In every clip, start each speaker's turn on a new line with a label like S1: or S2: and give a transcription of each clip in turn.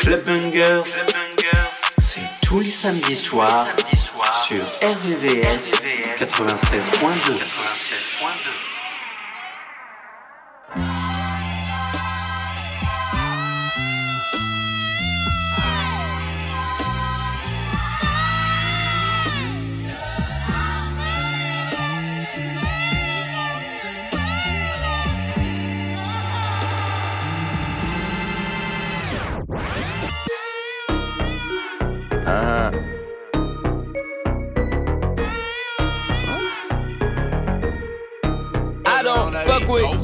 S1: Club Bungers, c'est tous les samedis soirs sur RVVS 96.2.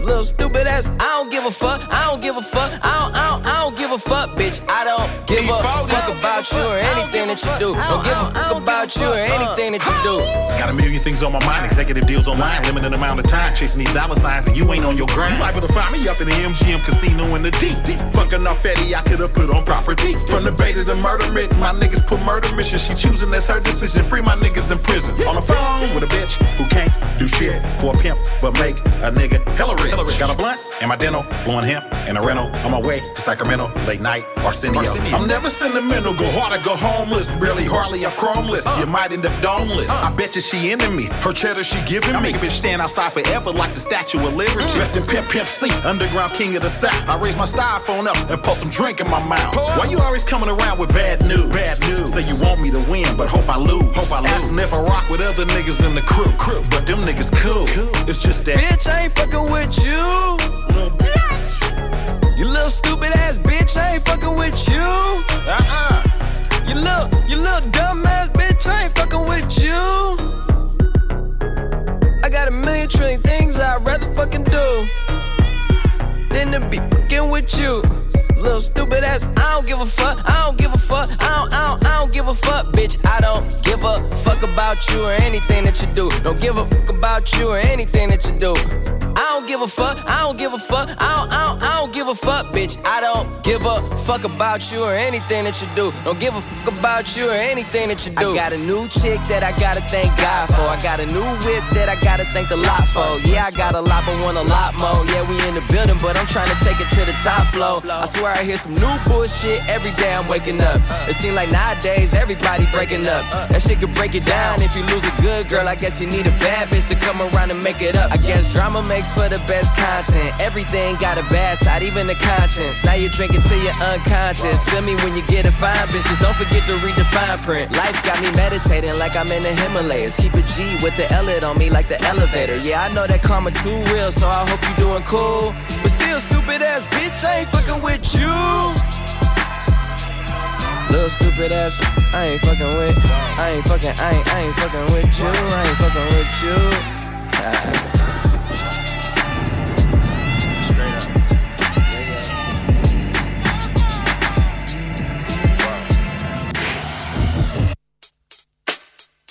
S2: Little stupid ass, I don't give a fuck, I don't give a fuck, I don't, I don't, I don't give a fuck, bitch. I don't give a fuck about you or anything that you do. Don't give a fuck about you or uh. anything that you do.
S3: Got a million things on my mind, executive deals online, limited amount of time, chasing these dollar signs, and you ain't on your grind. You liable to find me up in the MGM casino in the deep. Fucking off Fetty, I could've put on property. From the bay to the murder mitt, my niggas put murder mission. She choosing, that's her decision. Free my niggas in prison. On the phone with a bitch who can't do shit for a pimp, but make a nigga hella rich. Got a blunt and my dental, blowing hemp and a rental. On my way to Sacramento, late night, Arsenio. Arsenio. I'm never sentimental, go hard or go homeless. Really, hardly, I'm chromeless. Uh. You might end up domeless. Uh. I bet you she into me. Her cheddar she giving I me. Make a bitch stand outside forever like the Statue of Liberty. Mm. Rest in Pimp Pimp C, underground king of the South. I raise my styrofoam up and pour some drink in my mouth. Why you always coming around with bad news? Bad news. Say you want me to win, but hope I lose. Hope I lose. Asking if I rock with other niggas in the crew. crew. But them niggas cool. cool. It's just that.
S2: Bitch, I ain't fucking with you. Little bitch. You little stupid ass bitch, I ain't fucking with you. Uh-uh. You little, you little dumb ass bitch, I ain't fucking with you. I got a million trillion things I'd rather fucking do than to be fucking with you. Little stupid ass, I don't give a fuck, I don't give a fuck, I don't, I don't, I don't give a fuck, bitch. I don't give a fuck about you or anything that you do. Don't give a fuck about you or anything that you do. I don't give a fuck, I don't give a fuck, I don't, I don't, I don't give a fuck, bitch. I don't give a fuck about you or anything that you do. Don't give a fuck about you or anything that you do. I got a new chick that I gotta thank God for. I got a new whip that I gotta thank the lot for. Yeah, I got a lot, but want a lot more. Yeah, we in the building, but I'm trying to take it to the top floor. I swear I hear some new bullshit every day I'm waking up. It seems like nowadays everybody breaking up. That shit could break it down. If you lose a good girl, I guess you need a bad bitch to come around and make it up. I guess drama makes for the best content. Everything got a bad side, even the conscience. Now you're drinking till you're unconscious. Feel me when you get a fine bitches. Don't forget to read the fine print. Life got me meditating like I'm in the Himalayas. Keep a G with the L on me like the elevator. Yeah, I know that karma too real, so I hope you're doing cool. But still, stupid ass bitch, I ain't fucking with you. Little stupid ass, I ain't fucking with. I ain't fucking, I ain't, I ain't fucking with you. I ain't fucking with you. Ah.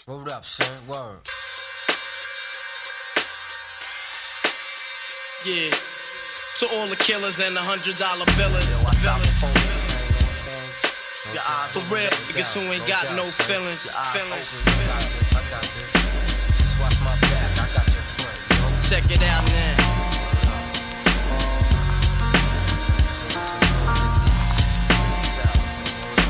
S4: Hold up, son. Word.
S5: Yeah. To all the killers and the hundred dollar billers. For real, niggas who ain't got no feelings. Feelings. Check it out now.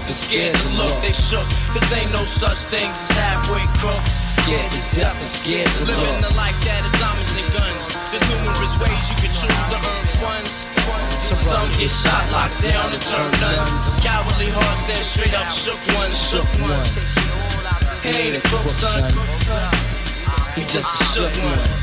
S5: and scared to look. They shook. Cause ain't no such things as halfway crooks.
S4: Scared to death and scared to
S5: Living
S4: look.
S5: the life that is diamonds and guns. There's numerous ways you can choose to earn funds. Some get shot, locked down, and turn nuns. Cowardly hearts and straight up shook ones, shook ones. He ain't a crook, son. He just a shook one.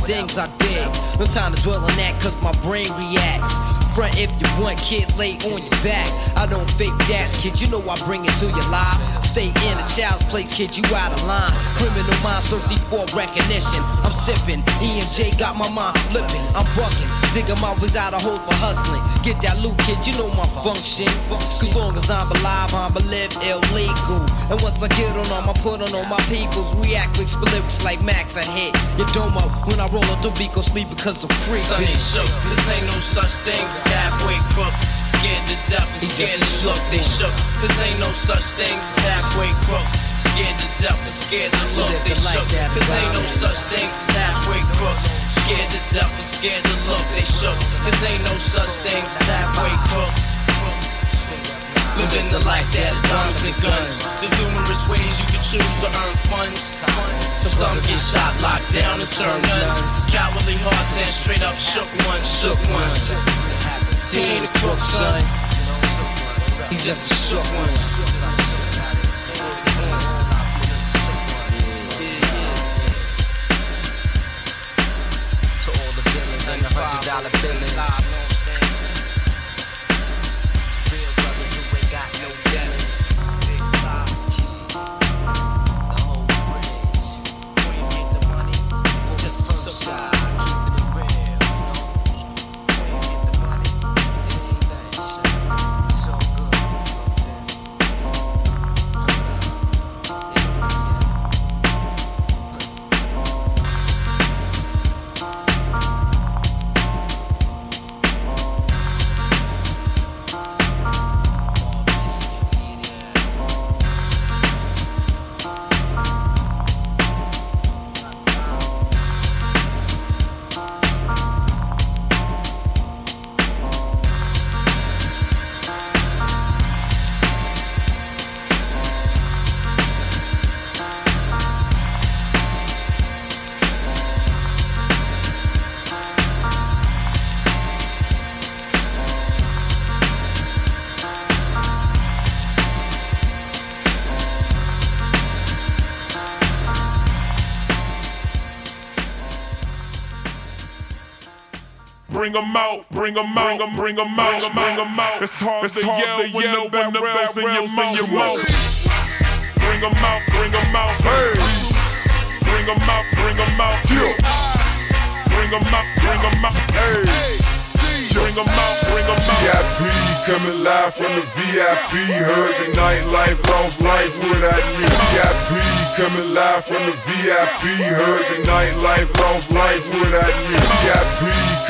S4: things I did? No time to dwell on that, cause my brain reacts. Front if you want, kid, lay on your back. I don't fake jazz, kid, you know I bring it to your life. Stay in a child's place, kid, you out of line. Criminal minds thirsty for recognition. I'm sipping, E and J got my mind flipping. I'm bucking, my ways out of hope for hustling. Get that loot, kid, you know my function. Cause long as I'm alive, I'm a live illegal. And once I get on them, I put on all my peoples. React with lyrics like Max, I hit your domo. When I roll up the beat, go sleep because I'm free.
S5: Son, shook. Cause ain't no such thing as halfway crooks. Scared to death and scared to look. They shook. Cause ain't no such thing as halfway crooks. Scared to death and scared to look. They shook. Cause ain't no such thing as halfway crooks. Scared to death and scared to look. They shook. Cause ain't no such thing as halfway crooks. Living the life that diamonds and guns. There's numerous ways you can choose to earn funds. Some get shot, locked down, and turn nuns. Cowardly hearts and straight up shook ones, shook ones. He ain't a crook, son. He's just a shook one.
S4: Hundred dollar billings.
S6: Bring them out, bring them out, bring them out, bring them out. It's hard to yell when the barrel's in your mouth. Bring them out, bring them out, hey. Bring them out, bring them out, Bring them out, bring them out, hey. Bring them out, bring them out.
S7: VIP coming live from the VIP. Heard the nightlife, lost life without me. VIP coming live from the VIP. Heard the nightlife, lost life without me. VIP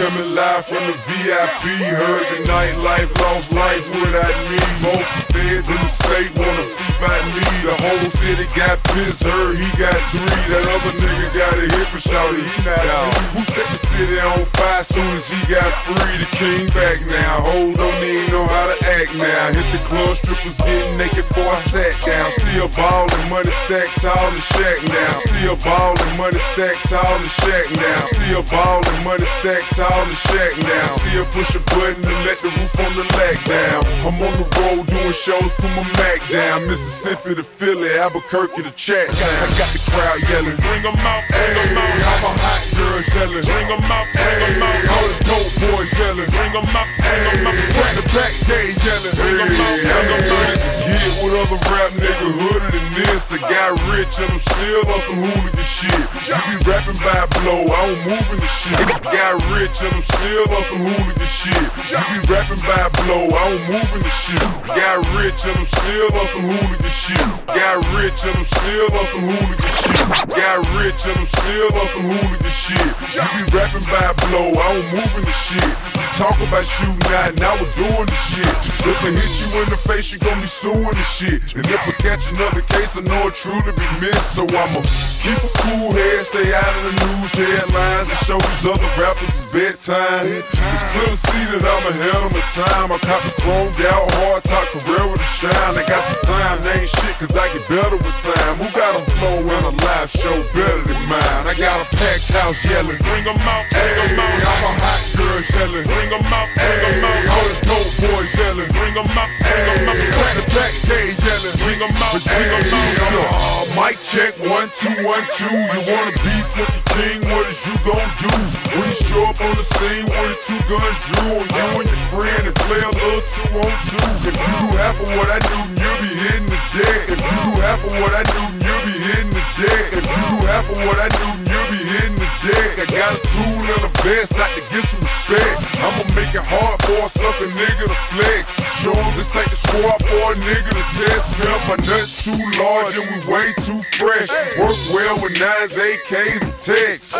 S7: coming live from the VIP. Heard the nightlife, lost life without me. Most feds in the state wanna see by me. The whole city got pissed, heard he got three. That other nigga got a hip and shouted he not out. Who set the city on fire soon as he got free? The king back now. Hold don't even know how to act now. Hit the club, strippers getting naked before I sat down. Still ballin', money stacked tall and shack now. Still ballin', money stacked tall and shack now. Still ballin', money stacked tall and shack now. Still push a button to let the roof on the lag down. I'm on the road doing shows, put my Mac down. Mississippi to Philly, Albuquerque to Chat I got the crowd yelling.
S6: Bring them out, bring them out.
S7: I'm a hot girl yelling.
S6: Bring them out, bring them out.
S7: All the dope boys yelling.
S6: Bring them out, bring them out.
S7: Back to back day yelling. Bring them out, bring them out. Yeah, with other rap nigga hooded than this. I got rich and I'm still on some hooligan shit. You be rapping by a blow, I don't move in the shit. Got rich and I'm still on some hooligan shit. You be rapping by a blow, I don't move in the shit. Got rich and I'm still on some hooligan shit. Got rich and I'm still on some hooligan shit. Got rich and I'm still on some hooligan shit. You be rapping by blow, I don't move in the shit. You talk about shooting out, now we're doing the shit. If I hit you in the face, you gon' be suing the shit. And if I catch another case, I know it truly be missed. So I'ma keep a cool head, stay out of the news headlines, and show these other rappers it's bedtime. It's clear to see that I'm ahead of my time. I cop the chromed out, hard top career with a shine. I got some time, they ain't shit, cause I get better with time. Who got a flow and a live show better than mine? I got a packed house yelling.
S6: Bring them out, bring them out.
S7: I'm a hot girl yelling.
S6: Bring them out, bring them out.
S7: All the dope boys yelling.
S6: Bring them out, bring them out.
S7: Back to back day yelling.
S6: Bring them out, bring them out.
S7: Uh, mic check, one, two, one, two. You wanna beef with the king, what is you gon' do? When you show up on the scene with the two guns drew on you and your friend and play a little two on two. If you do half of what I do, you'll be hitting the deck. If you do half of what I do, you'll be hitting the deck. If you do half of what I do, you'll be hitting I got a tool and a vest out to get some respect. I'ma make it hard for a sucker nigga to flex. Show him this ain't the squad for a nigga to test. Pimp, my nuts too large and we way too fresh. Work well with nines, AKs, and texts.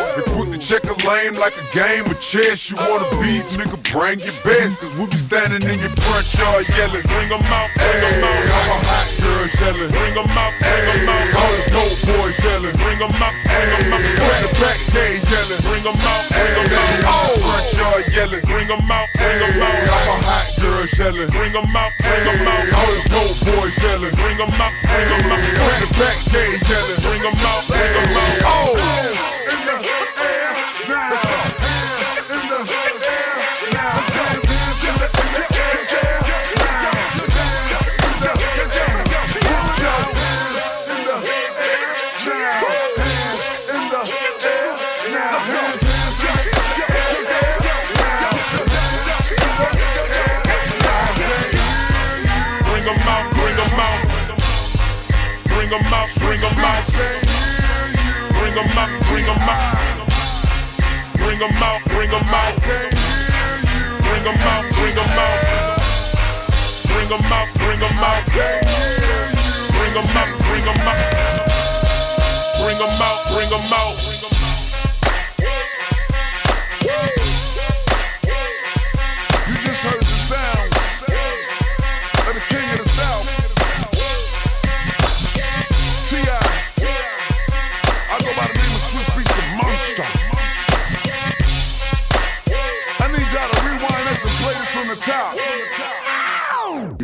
S7: Check a lane like a game of chess. You wanna beef, nigga, bring your best. Cause we be standing in your front yard yelling.
S6: Bring them out, bring them out.
S7: I'm a hot girl yelling.
S6: Bring them out, bring them out.
S7: All the dope boys yelling.
S6: Bring them out, bring them out.
S7: Back to back day yelling.
S6: Bring them out, bring them out.
S7: Oh, front yard yelling.
S6: Bring them out, bring them out.
S7: I'm a hot girl yelling.
S6: Bring them out, bring them out.
S7: All the dope boys yelling.
S6: Bring them out, bring them out.
S7: Back to back day yelling.
S6: Bring them out, bring them out.
S7: Oh
S6: now. In the air now. Hands in the air now. Hands in the air now. Hands in the air now. Bring 'em out, bring 'em out. Bring 'em out, bring 'em out. Bring 'em out, bring 'em out. Bring them out, bring them out. Bring them out, bring them out.
S7: Bring them out, bring them out. Bring them out, bring them out. Bring them out, bring them out.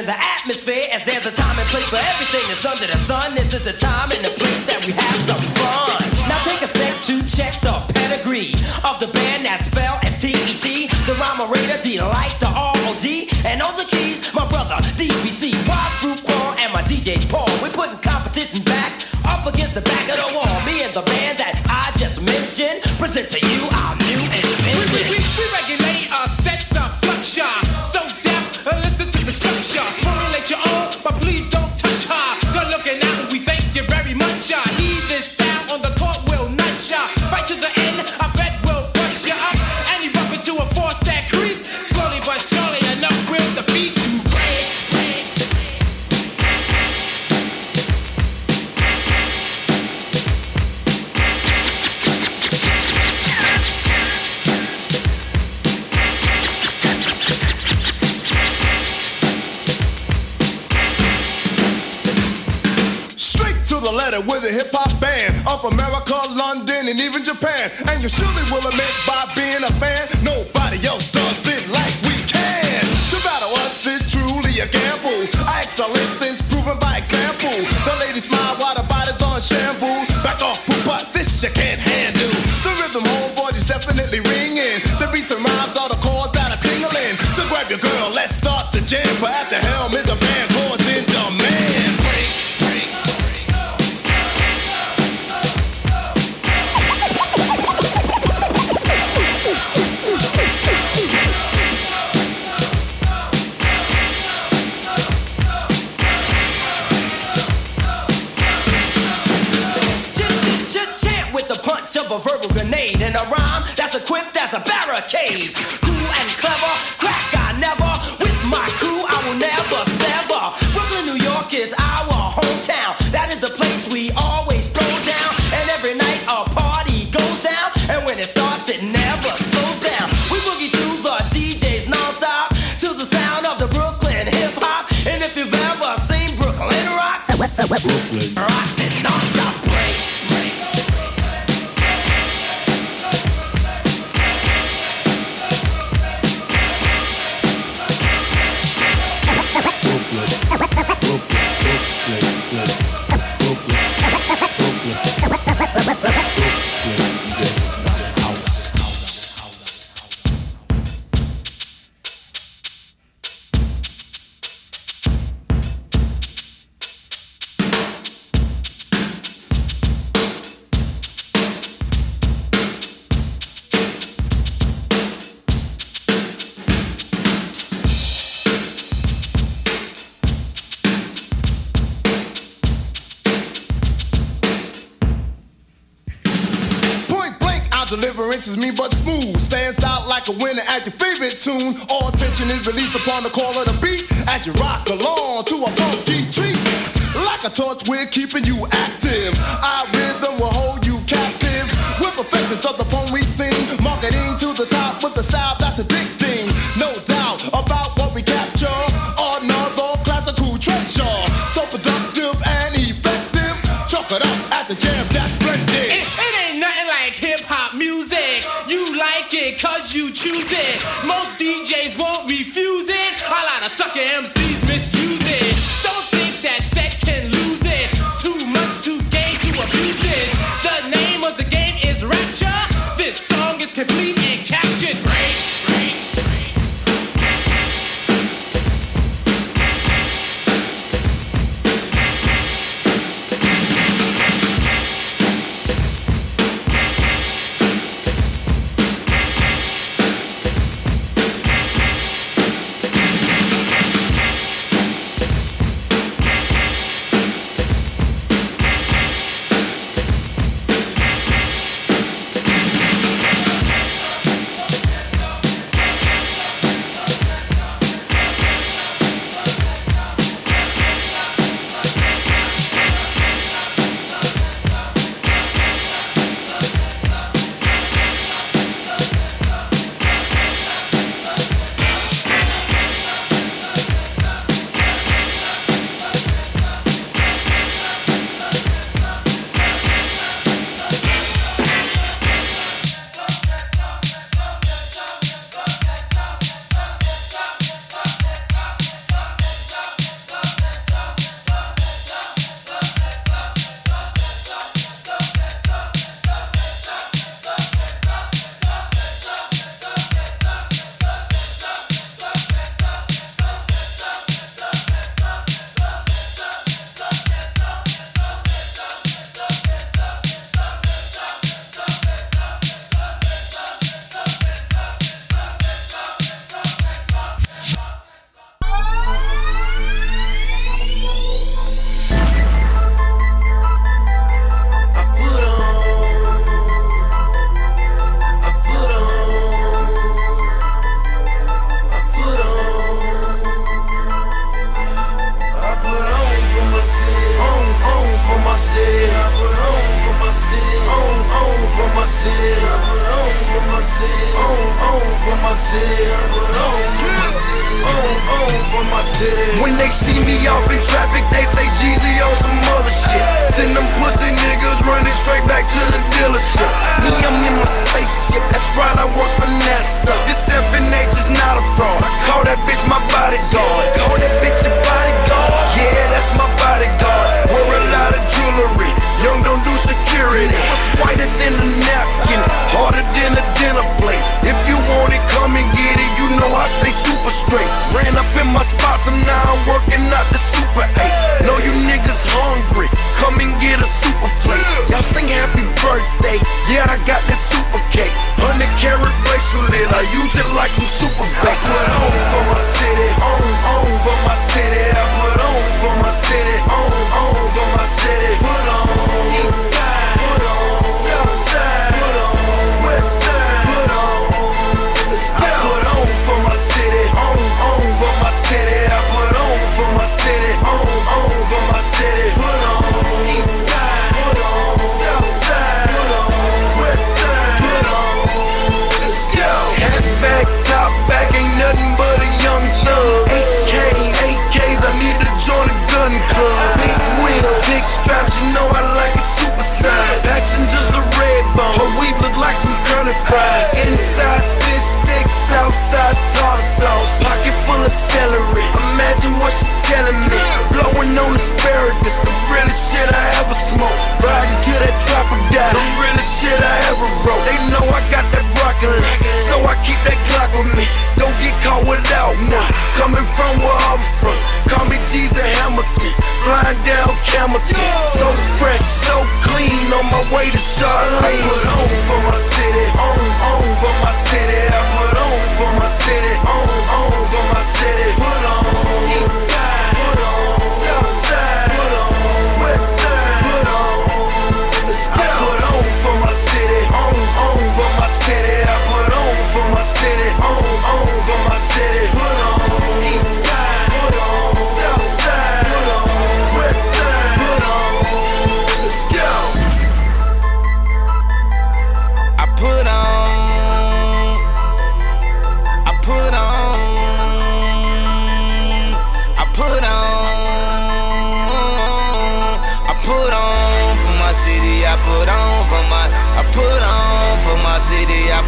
S8: in the atmosphere as there's a time and place for everything that's under the sun. This is the time and the place that we have some fun. Now take a sec to check the pedigree of the band that's spelled S-T-E-T. The rhymerator, delight, the R-O-D. And on the keys, my brother, DBC, Wild Fruit Paul, and my DJ Paul. We're putting competition back up against the back of the wall. Me and the
S2: beats and rhymes torch, we're keeping you active. Our rhythm will hold you captive. With the famous of the poem we sing, marketing to the top with a style that's addicting. No doubt about what we capture. Another classical treasure, so productive and effective. Chalk it up as a jam that's splendid.
S9: It, it ain't nothing like hip hop music. You like it cause you choose it. Most DJs
S10: celery. Imagine what she telling me. Going on asparagus, the realest shit I ever smoked. Riding to that trap or die, the realest shit I ever wrote. They know I got that broccoli, so I keep that Glock with me. Don't get caught without me. Coming from where I'm from, call me Jesus Hamilton. Flying down Camelton, so fresh, so clean. On my way to Charlene. I put on for my city, on, on for my city. I put on for my city, on, on for my city. Put on. Eastside.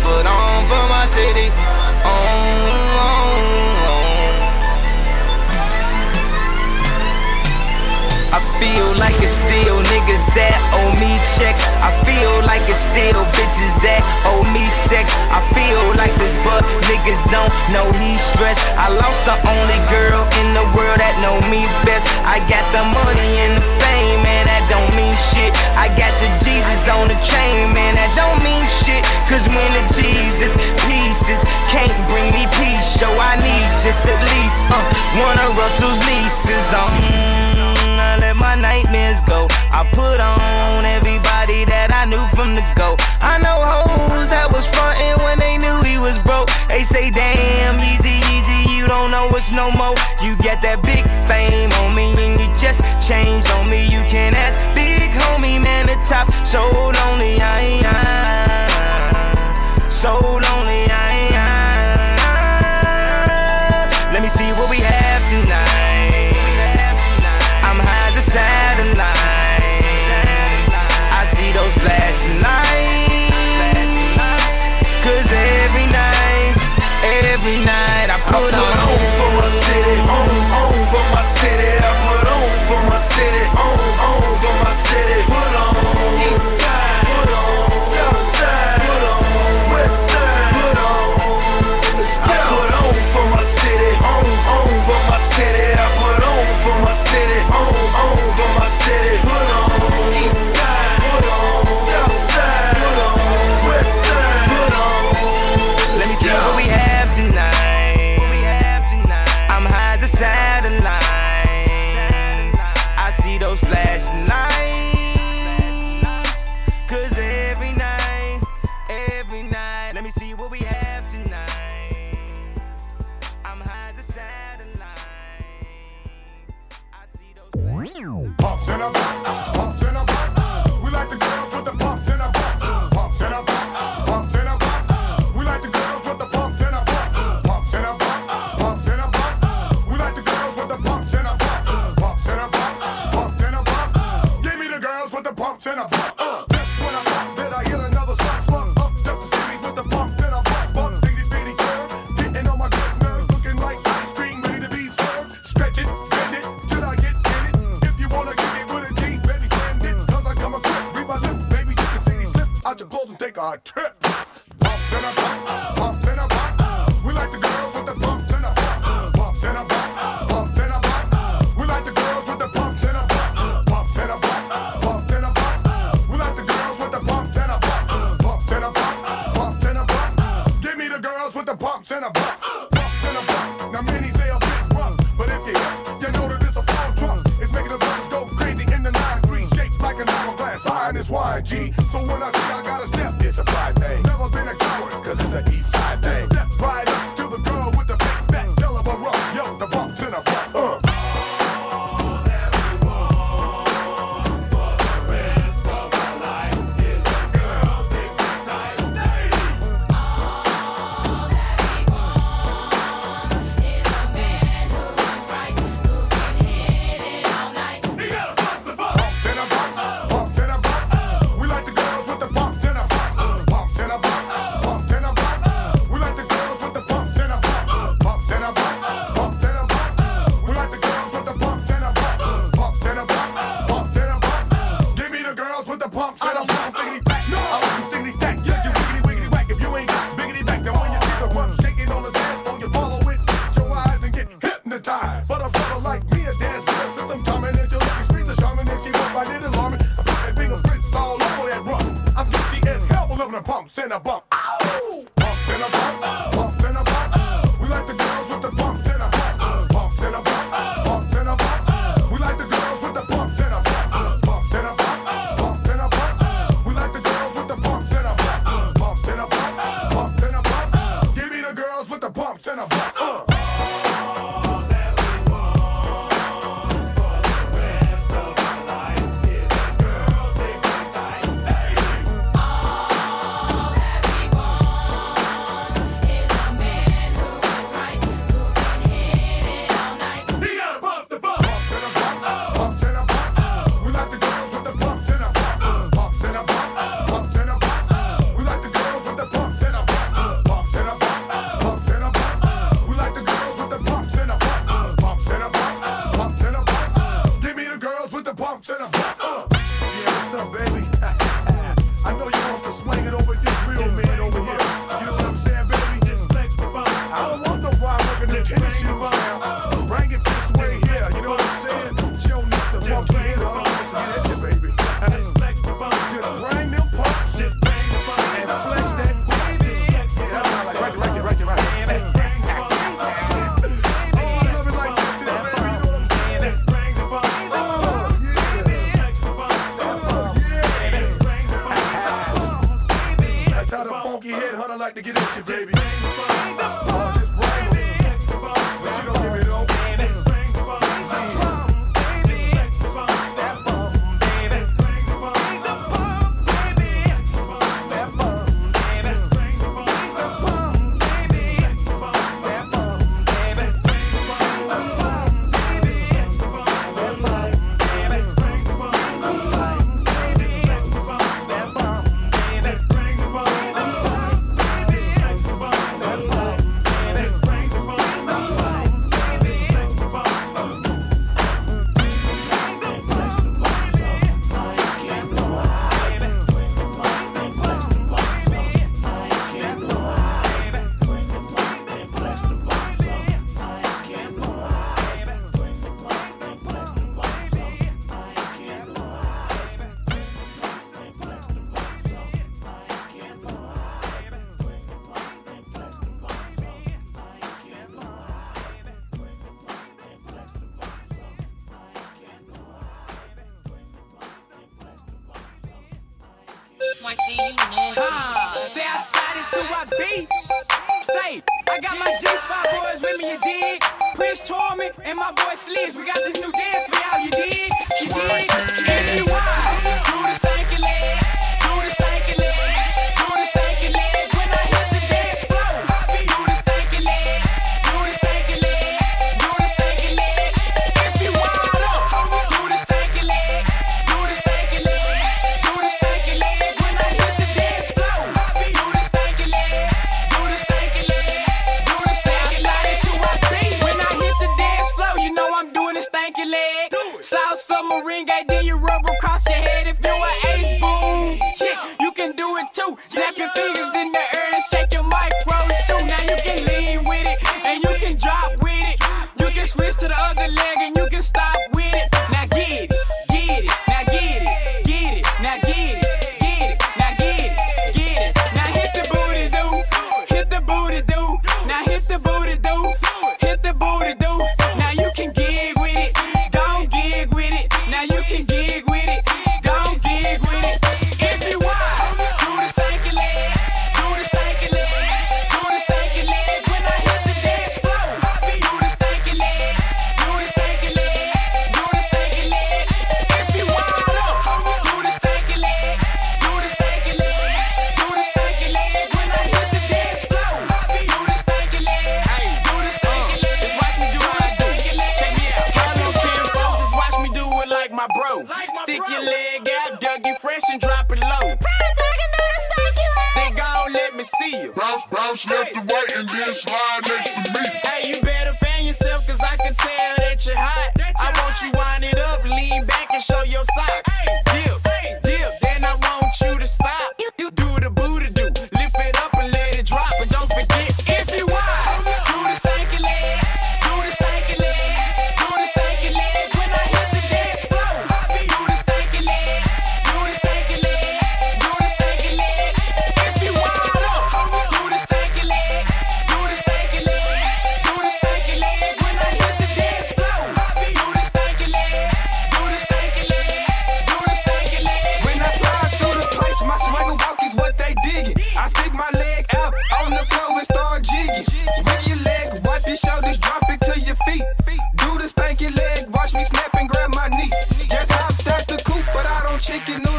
S10: Put on for my city. On, on, on.
S4: I feel like it's still niggas that owe me checks. I feel like it's still bitches that owe me sex. I feel like this, but niggas don't know he's stressed. I lost the only girl in the world that know me best. I got the money and the fame, man, that don't mean shit. I got the Jesus on the chain, man, that don't mean shit. Cause when the Jesus pieces can't bring me peace, so I need just at least uh, one of Russell's nieces. Um, tryna let my nightmares go. I put on everybody that I knew from the go. I know hoes that was frontin' when they knew he was broke. They say, damn, easy, easy, you don't know it's no more. You get that big fame on me and you just changed on me. You can ask big homie, man, the top. So lonely, I ain't. I, so lonely, I ain't.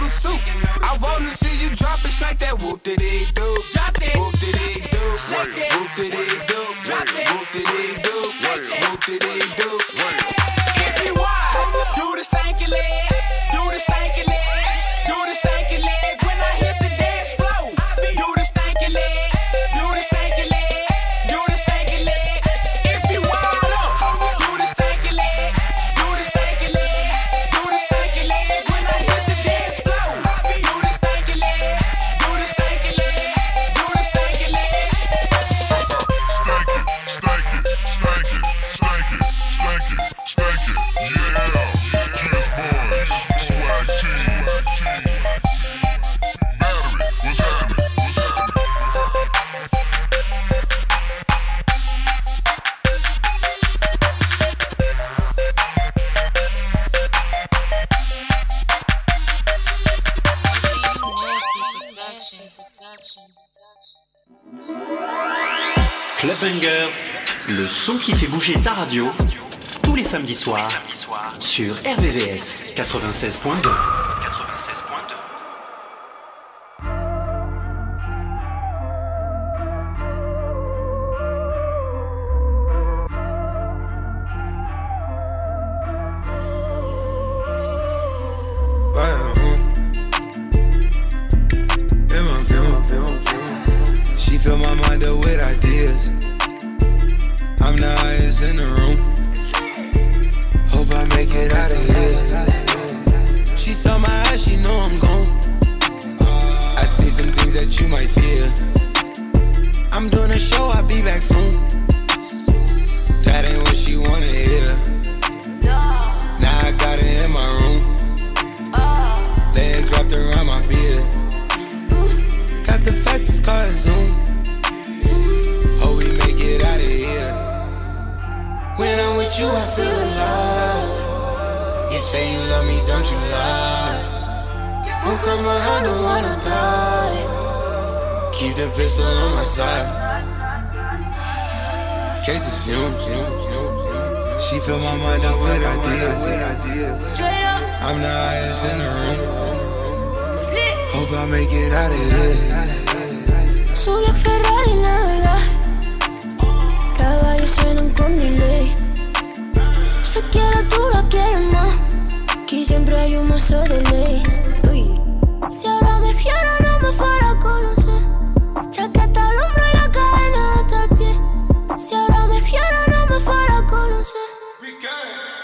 S11: noodle soup. I see you drop it shake that. Whoop de it do?
S12: Drop it.
S11: Whoop de it do? Whoop de it do? Whoop de it do? Whoop de it do?
S12: If you want, do the stanky leg.
S2: bouger ta radio tous les samedis soirs sur RVVS 96.2.
S11: Pocket pistol on my side. Cases fumes. She fill my mind up with ideas.
S13: Straight up.
S11: I'm the highest in the room. Hope I make it out of here.
S13: Solo Ferrari navegas. Caballos suenan con delay. Se quiere, tú lo quieres más. Aquí siempre hay un mazo de ley. Si ahora me fiera, no me fuera
S10: con un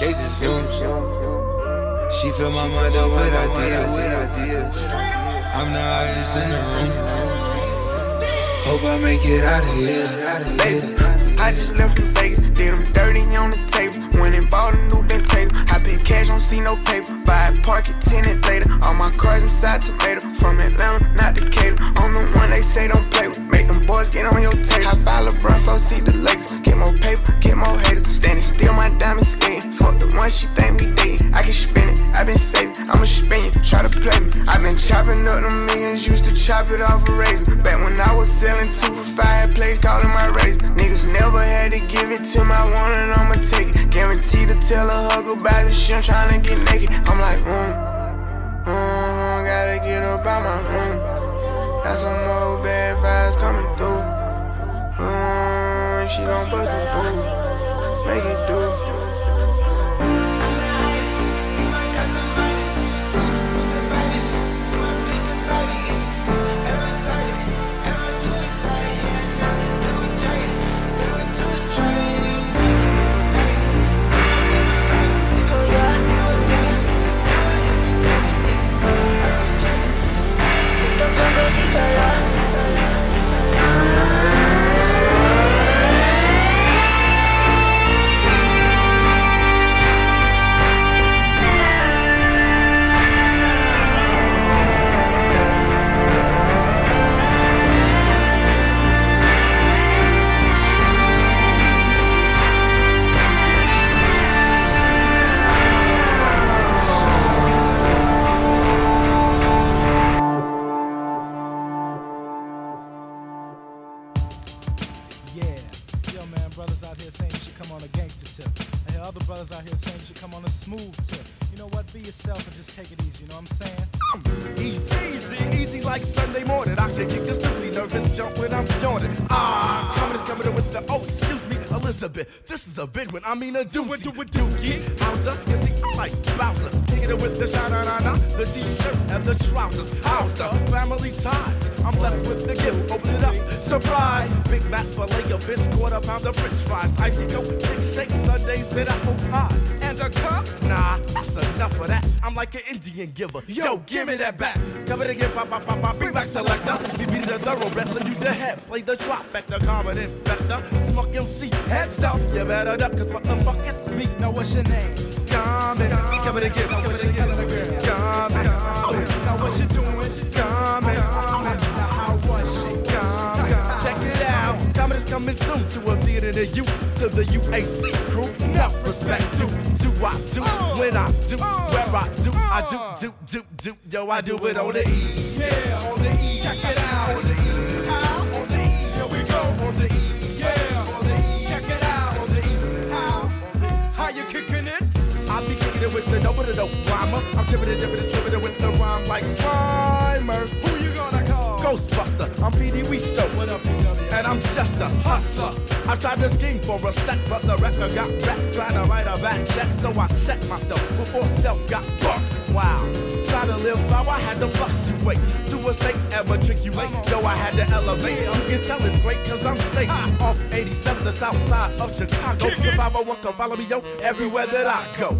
S10: Cases fumes. She fill my mind up with ideas. I'm the highest in the room. Hope I make it out of here.
S14: Baby, I just left from Vegas, did them dirty on the table. Went and bought a new bent table. I pay cash, don't see no paper. Buy a park it, tenant later. All my cars inside tomato. From Atlanta, not Decatur. I'm the one they say don't play with. Make them boys get on your table. I file LeBron, flow, see the Lakers. Get more paper, get more haters. Standing still, my diamond skating. Fuck the one she think me dating. I can spin it, i been saving. I'ma spin you, try to play me. i been chopping up the millions, used to chop it off a razor. Back when I was selling two for five plays, calling my razor. Niggas never had to give it to my one and I'ma take it. Guaranteed to tell a hug about this shit, trying to get naked. I'm like, mm, mm, gotta get up out my room. Got some more bad vibes coming through. Mm, she gon' bust a move, make it do.
S15: Brothers out here saying should come on a smooth tip. You know what? Be yourself and just take it easy. You know what I'm saying?
S16: Easy, easy, easy like Sunday morning. I can get just simply nervous jump when I'm yawning. Ah, coming is coming in with the oh, excuse me, Elizabeth. This is a big one. I mean a doozy. Do it, do it, Doogie. Howser, you see, I like Bowser. Kicking it with the Sha Na Na, the t-shirt and the trousers. How's the family ties? I'm blessed with the gift. Open it up, surprise. Big Mac fillet of fish, quarter pound of French fries. Icy dope, big shake, Sundays and apple pies. And a cup? Nah, that's enough of that. I'm like an Indian giver. Yo, give me that back. Come it again, pop, pop, pop, pop, bring back selector. We beat the thoroughbred, so use your head. Play the trifecta, common infector. Smoke MC, heads up. You better duck, cause what the fuck is me?
S15: Now what's your name?
S16: Coming, come it again, come it again. Coming,
S15: now what you doing?
S16: Coming,
S15: now how was she?
S16: Check it out. Coming is coming soon to a theater near you. To the UAC crew. Enough respect to, to I do. Uh, when I do, uh, where I do, I do, uh. do, do, do. Yo, I do it on the east.
S15: Yeah,
S16: on the east.
S15: Check it out.
S16: On the east. With the dope of the dope rhymer. I'm tipping it, dipping it, slipping it with the rhyme like Slimer.
S15: Who you gonna?
S16: Ghostbuster, I'm PD Weesto.
S15: What up, PW?
S16: And I'm just a hustler. I tried to scheme for a sec, but the record got wrecked. Trying to write a back check, so I checked myself before self got fucked. Wow. Try to live how I had to fluctuate to a state and matriculate. Yo, I had to elevate. You can tell it's great cause I'm straight off 87, the south side of Chicago. The 501 can follow me, yo, everywhere that I go.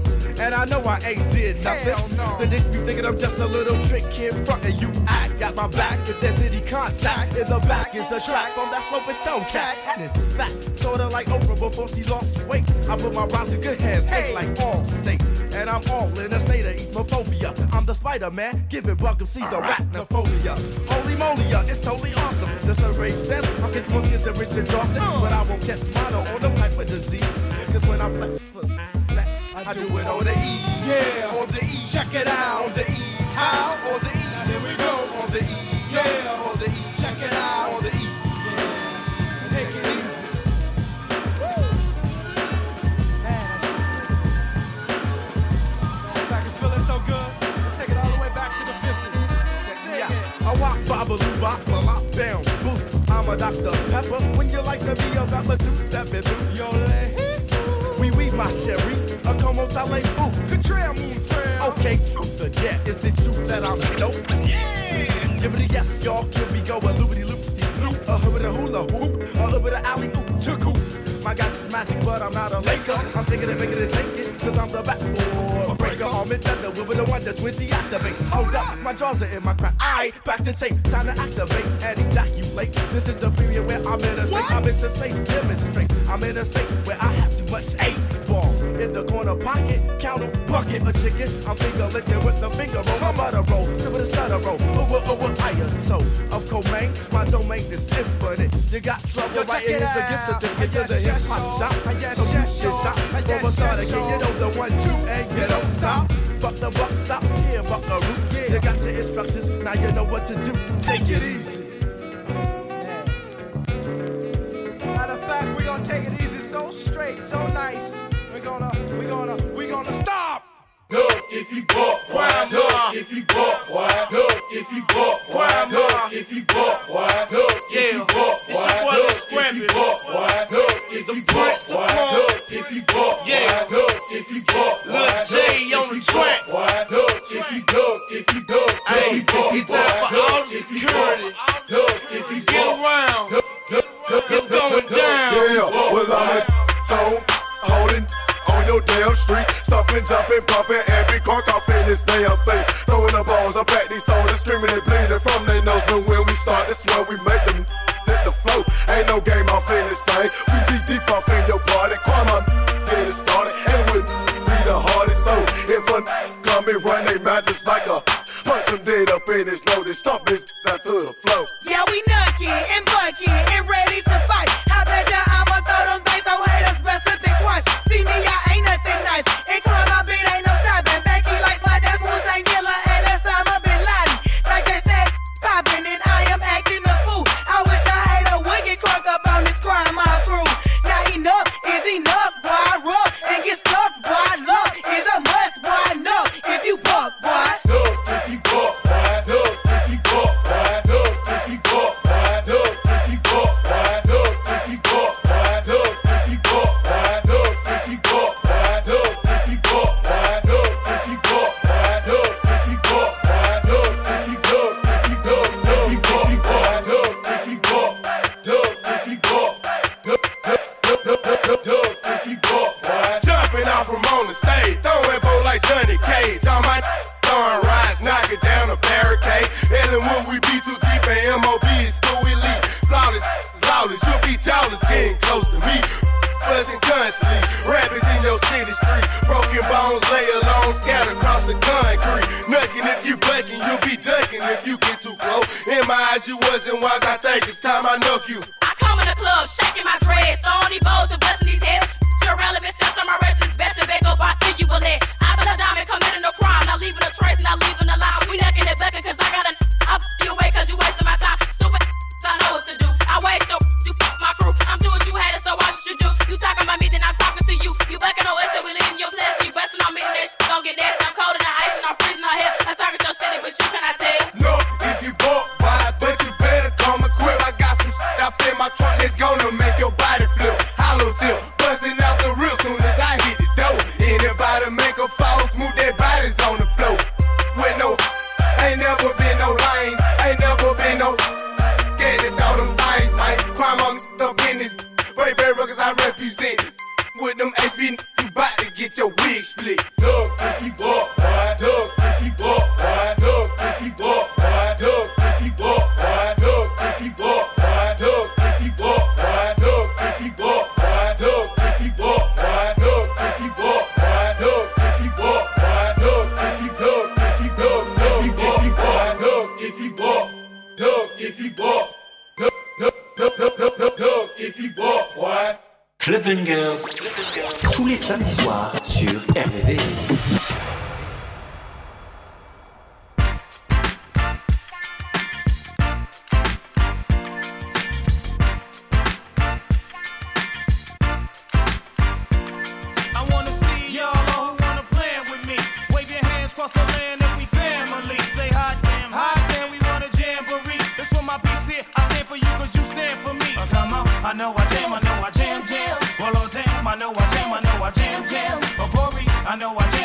S16: And I know I ain't did nothing. The dicks be thinking I'm just a little trick kid frontin' you I Got my back if there's any contact. In the back is a track from um, that slow its own cat. And it's fat, sorta like Oprah before she lost weight. I put my rhymes in good hands, hey. like Allstate. And I'm all in a state of eastmophobia. I'm the Spider Man, giving welcome C's arachnophobia. Holy moly, it's totally awesome. The survey says I'm getting more skins than Richard Dawson. But I won't catch mono or no type of disease. Cause when I flex for sex, I do it on the ease.
S15: Yeah.
S16: On the ease.
S15: Check it out.
S16: On the ease. How? On the ease. Walk babaloo bop, bop, bam, boo. I'm a Dr. Pepper. When you like to be a rapper, two stepping through your leg. Oui, oui, my chérie. A como talez-vous? Contraire, mon frère. Okay, truth or dare. Is it true that I'm dope? Yeah. Give it a yes, y'all. Here we go. A loopity loopity loop. A hoop a hula hoop. A hoop a alley oop. Chukoo. My God is magic, but I'm not a Laker. I'm taking it, making it, take it, cause I'm the backboard breaker. In thunder, we the one that's Twizzy activate. Hold up, my jaws are in my crack. I back to tape, time to activate and ejaculate. This is the period where I'm in a state, I'm in to say demonstrate. I'm in a state where I have too much ball in the corner pocket, count a bucket of chicken. I'm finger licking with the finger roll, my butter roll, still with a stutter roll. Over, over, iron. So, of comaine, my domain is infinite. You got trouble
S15: Yo, it
S16: into gift
S15: out.
S16: certificate to the hip hop shop. So you get shot.
S15: Yes,
S16: For a starter, can you know the one, two, and you don't stop. But the buck stops here, buckaroo. Yeah. You got your instructions, now you know what to do. Take it easy.
S15: Matter of fact, we're gonna take it easy, so straight, so nice. We're gonna, we're gonna, we're gonna stop.
S10: Look, if you buck, why? Look, if you buck, why? Look, if you buck, why? Look, if you buck, why? Look, if you buck, why? Look, if you buck, why? Look, if you buck, why? Look, if you buck, why? Look, if you buck, why?
S5: J on the track.
S10: Why?
S17: Eyes, you wasn't wise, I think it's time I knock you.
S18: I come in the club, shaking my dreads, throwing these bows and busting these heads. Your relevant steps on my is best to back up, I think you will let.
S19: I know I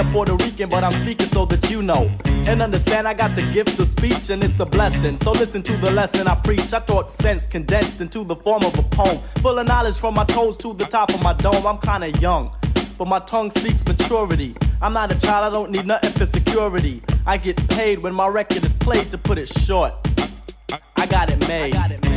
S20: a
S21: Puerto Rican, but I'm speaking so that you know. And understand I got the gift of speech and it's a blessing. So listen to the lesson I preach. I thought sense condensed into the form of a poem. Full of knowledge from my toes to the top of my dome. I'm kinda young, but my tongue speaks maturity. I'm not a child, I don't need nothing for security. I get paid when my record is played to put it short. I got it made. I got it made.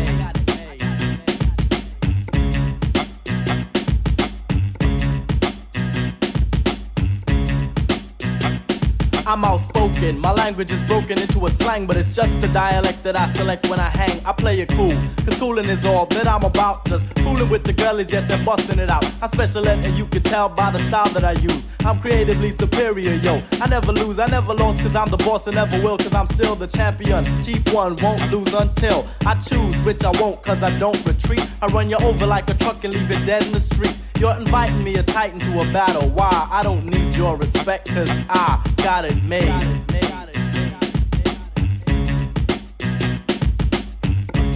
S21: I'm outspoken. My language is broken into a slang, but it's just the dialect that I select when I hang. I play it cool, cause cooling is all that I'm about. Just fooling with the girlies, yes, and busting it out. I special and you can tell by the style that I use. I'm creatively superior, yo. I never lose, I never lost, cause I'm the boss and never will, cause I'm still the champion. Chief one won't lose until I choose, which I won't, cause I don't retreat. I run you over like a truck and leave it dead in the street. You're inviting me a titan to a battle. Why? I don't need your respect, cause I got it made.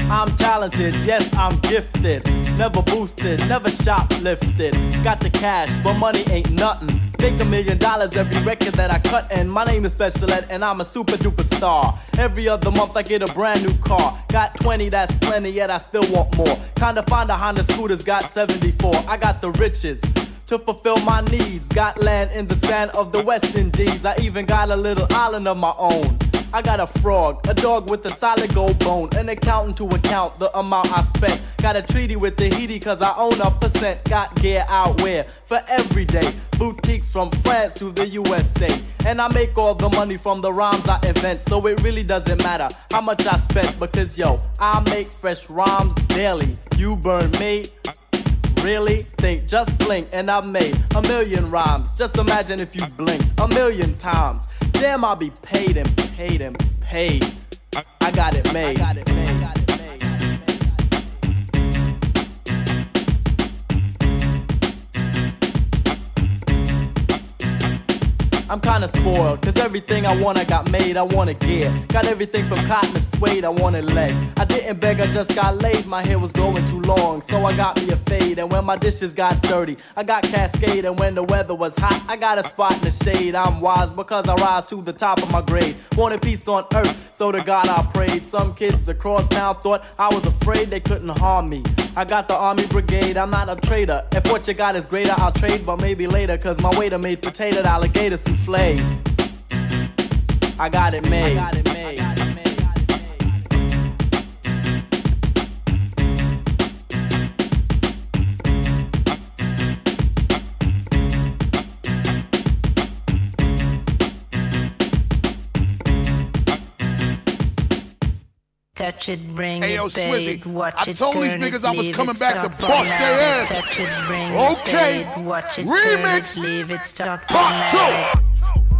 S21: I'm talented, yes, I'm gifted. Never boosted, never shoplifted. Got the cash, but money ain't nothing. Make a million dollars every record that I cut, and my name is Special Ed, and I'm a super duper star. Every other month I get a brand new car. Got 20, that's plenty, yet I still want more. Kinda find a Honda scooter's got 74. I got the riches to fulfill my needs. Got land in the sand of the West Indies. I even got a little island of my own. I got a frog, a dog with a solid gold bone, an accountant to account the amount I spent. Got a treaty with Tahiti cause I own a percent. Got gear out where for every day. Boutiques from France to the USA. And I make all the money from the rhymes I invent. So it really doesn't matter how much I spent because yo, I make fresh rhymes daily. You burn me. Really? Think, just blink, and I made a million rhymes. Just imagine if you blink a million times. Damn, I'll be paid and paid and paid. I got it made. I got it made. I'm kinda spoiled, cause everything I want I got made, I wanna get. Got everything from cotton to suede, I wanna leg. I didn't beg, I just got laid, my hair was growing too long, so I got me a fade. And when my dishes got dirty, I got cascade. And when the weather was hot, I got a spot in the shade. I'm wise because I rise to the top of my grade. Wanted peace on earth, so to God I prayed. Some kids across town thought I was afraid they couldn't harm me. I got the army brigade, I'm not a traitor. If what you got is greater, I'll trade, but maybe later, cause my waiter made potato alligator souffle. I got it made.
S22: Touch it, bring
S23: Hey,
S22: it,
S23: yo, Swizzy,
S22: watch
S23: I
S22: it,
S23: told these niggas
S22: it,
S23: I was coming back to bust their ass.
S22: Touch it, bring
S23: Okay.
S22: it, fade, watch it,
S23: Remix.
S22: turn it, leave it, start
S23: Part two.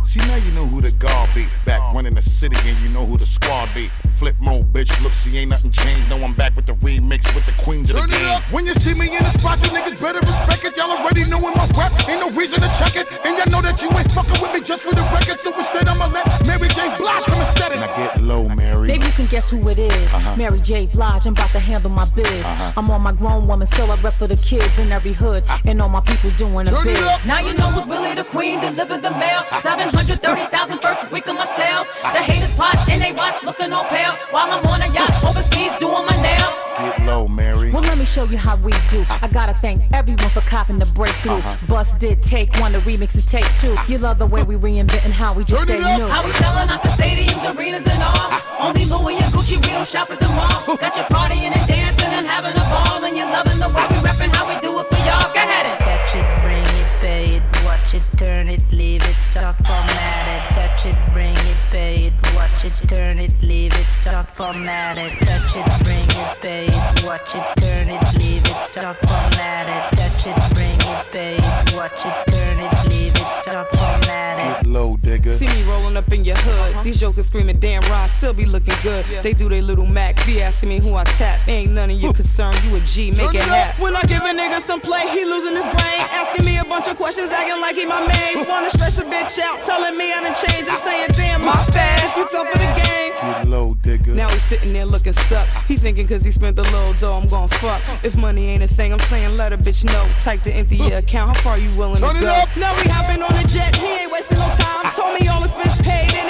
S22: Formatting.
S23: See now you know who the guard be. Back one in the city and you know who the squad be. Flipmode, bitch. Look, see ain't nothing changed. No, I'm back with the remix with the queens of the game. When you see me in the spot, you niggas better respect it. Y'all already knowin' my rep. Ain't no reason to check it. And y'all know that you ain't fucking with me just for the record. So instead, I'ma let Mary J. Blige come and set it. Now get low, Mary.
S24: Maybe you can guess who it is.
S23: Uh-huh.
S24: Mary J. Blige, I'm about to handle my biz.
S23: Uh-huh.
S24: I'm on my grown woman, still I rep for the kids in every hood. And all my people doing a
S23: Turn it up.
S24: Now you know who's really the queen, deliver the mail. 730,000 first week of my sales. The haters plot and they watch looking all pale. While I'm on a yacht overseas doing my nails.
S23: Get low, Mary.
S24: Well, let me show you how we do. Uh-huh. I gotta thank everyone for copping the breakthrough.
S23: Uh-huh.
S24: Bus did take one, the remix is take two. Uh-huh. You love the way we reinventing how we just stay new.
S12: How we selling out the stadiums, arenas, and all. Uh-huh. Only Louis and Gucci, we don't shop at the mall. Got you partying and dancing and having a ball, and you're loving the way we reppin' how we do it for y'all. Go ahead and
S22: it, formatted. Touch it, bring it, pay it, watch it, turn it, leave it, start formatted. Touch it, bring it, pay it, watch it, turn it, leave it, start formatted. Touch it, bring it, pay it, watch it, turn it, leave it, start formatted.
S23: Get low, Digga.
S25: See me rolling up in your hood. Uh-huh. These jokers screaming, damn, Ron still be looking good. They do their little Mac, be asking me who I tap. Ain't none of your concern, you a G, make it happen. When I give a nigga some play, he losing his brain. Asking me a bunch of questions, acting like he my main. Wanna stress a bitch out, telling me I done changed. I'm saying, damn, my bad. If you fell for the game.
S23: Get low, Digga.
S25: Now he's sitting there looking stuck. He thinking cause he spent the little dough, I'm gon' fuck. If money ain't a thing, I'm saying let a bitch know. Type to empty your account, how far you willing
S23: Turn
S25: to go?
S23: up.
S25: Now we hopping on the jet, he ain't wasting no time. Told me all expense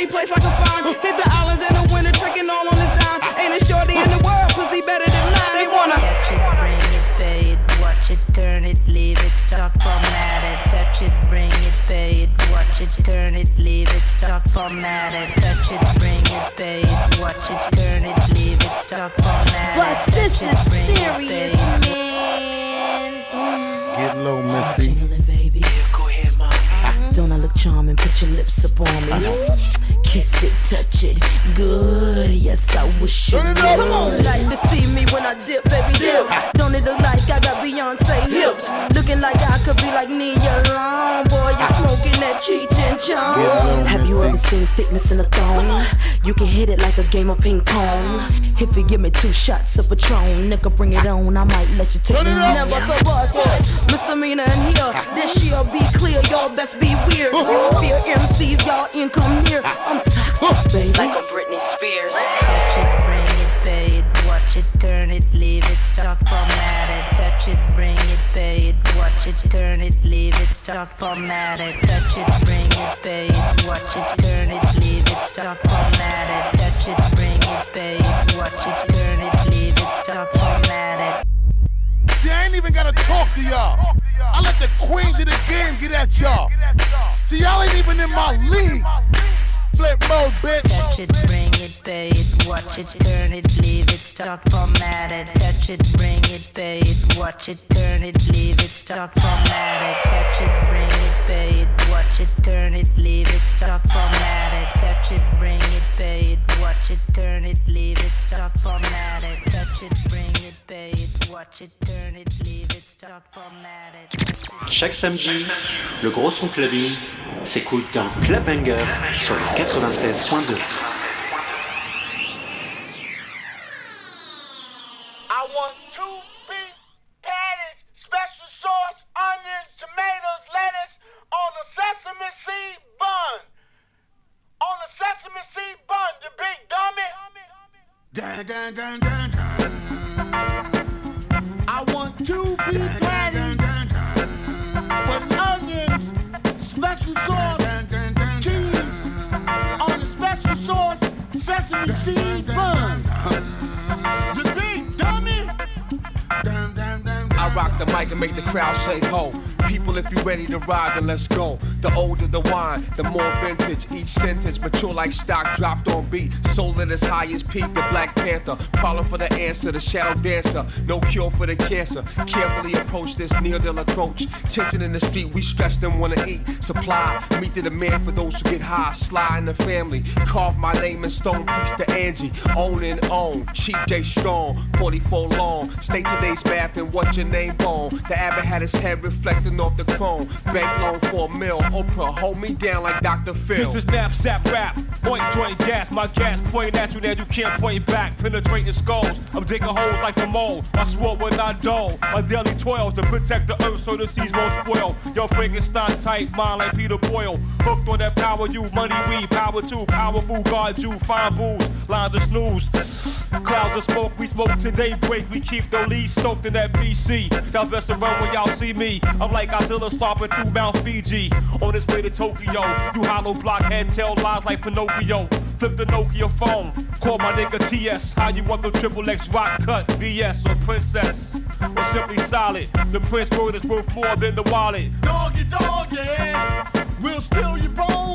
S25: paid, place I can find. Hit the islands in the winter, tricking all on his dime. Ain't a shorty in the world, pussy better than mine. They wanna
S22: Touch it, bring it, pay it, watch it, turn it, leave it, start formatted. Touch it, bring it, pay it, watch it, turn it, leave it, start formatted. Touch it, bring it, pay it, watch it, turn it, leave it, start formatted.
S24: But this
S22: Touch it,
S24: is
S22: bring it,
S24: serious,
S22: pay it.
S23: Get low, Missy.
S24: Don't I look charming? Put your lips up on me. Kiss it, touch it, good. Yes, I wish you would.
S26: Come on, like to see me when I dip, baby dip. Don't it look like I got Beyonce hips? Looking like I could be like Nia Long. Boy, you smoking that Cheech and Chong.
S24: Have you ever seen thickness in a thong? You can hit it like a game of ping pong. If you give me two shots of Patron, nigga, bring it on. I might let you take it. home.
S26: Never so bust. Misdemeanor in here. This year be clear, y'all best be weird. You fear MCs, y'all income near. I'm toxic, baby. Like a Britney Spears.
S22: Touch it, bring it, pay it, watch it, turn it, leave it, start formatted. Touch it, bring it, pay it, watch it, turn it, leave it, start formatted. Touch it, bring it, pay it, watch it, turn it, leave it, start formatted. Touch it, bring it, pay it, watch it, turn it, leave it, start formatted.
S23: See, I ain't even gotta talk to y'all. I let the queens of the game get at y'all. See, y'all ain't even in my league. Flip mode, bitch.
S22: touch it, bring it, pay it, watch it, turn it, leave it, start format it, touch it, bring it, pay it, watch it, turn it, leave it, start format it, touch it, bring it, pay it, watch it, turn it, leave it, start format it, touch it, bring it, pay it, watch it, turn it, leave it, start format it, touch it, bring it, pay it, watch it, turn it, leave it, start format it.
S1: Chaque samedi, le gros son clubbing s'écoute dans Club Bangers sur le 96.2.
S27: I want two beef patties, special sauce, onions, tomatoes, on the sesame seed bun. On the sesame seed bun, you big dummy.
S28: Dun, dun, dun, dun, dun.
S27: I want two beef patties with onions, special sauce, cheese on the special sauce, sesame seed bun. You big dummy.
S29: I rock the mic and make the crowd say ho. People, if you ready to ride, then let's go. The older the wine, the more vintage. Each sentence mature like stock dropped on beat. Soul at its highest peak, the Black Panther. Problem for the answer, the shadow dancer. No cure for the cancer. Carefully approach this near deal approach. Tension in the street, we stress them wanna eat. Supply, meet the demand for those who get high. Sly in the family. Carve my name in stone, piece to Angie. Own and own. Cheap J Strong, 44 long. Stay today's math and what's your name on? The abbot had his head reflecting off the chrome. Bank loan for a mill. Oprah, hold me down like Dr. Phil.
S30: This is knapsack rap. Point joint gas. My gas point at you, now you can't point back. Penetrating skulls. I'm digging holes like a mole. I swore when I dull. My daily toils to protect the earth so the seas won't spoil. Yo, Frankenstein type mind like Peter Boyle. Hooked on that power, you money weed. Power too. Powerful guard you. Fine booze. Lines of snooze. Clouds of smoke, we smoke today break. We keep the lead soaked in that BC. Y'all best to run when y'all see me. I'm like Godzilla stomping through Mount Fuji. On his way to Tokyo. You hollow blockhead tell lies like Pinocchio. Flip the Nokia phone. Call my nigga TS. How you want the triple X rock cut? VS or Princess? Or simply solid? The Prince word is worth more than the wallet.
S27: Doggy, doggy, we'll steal your bone.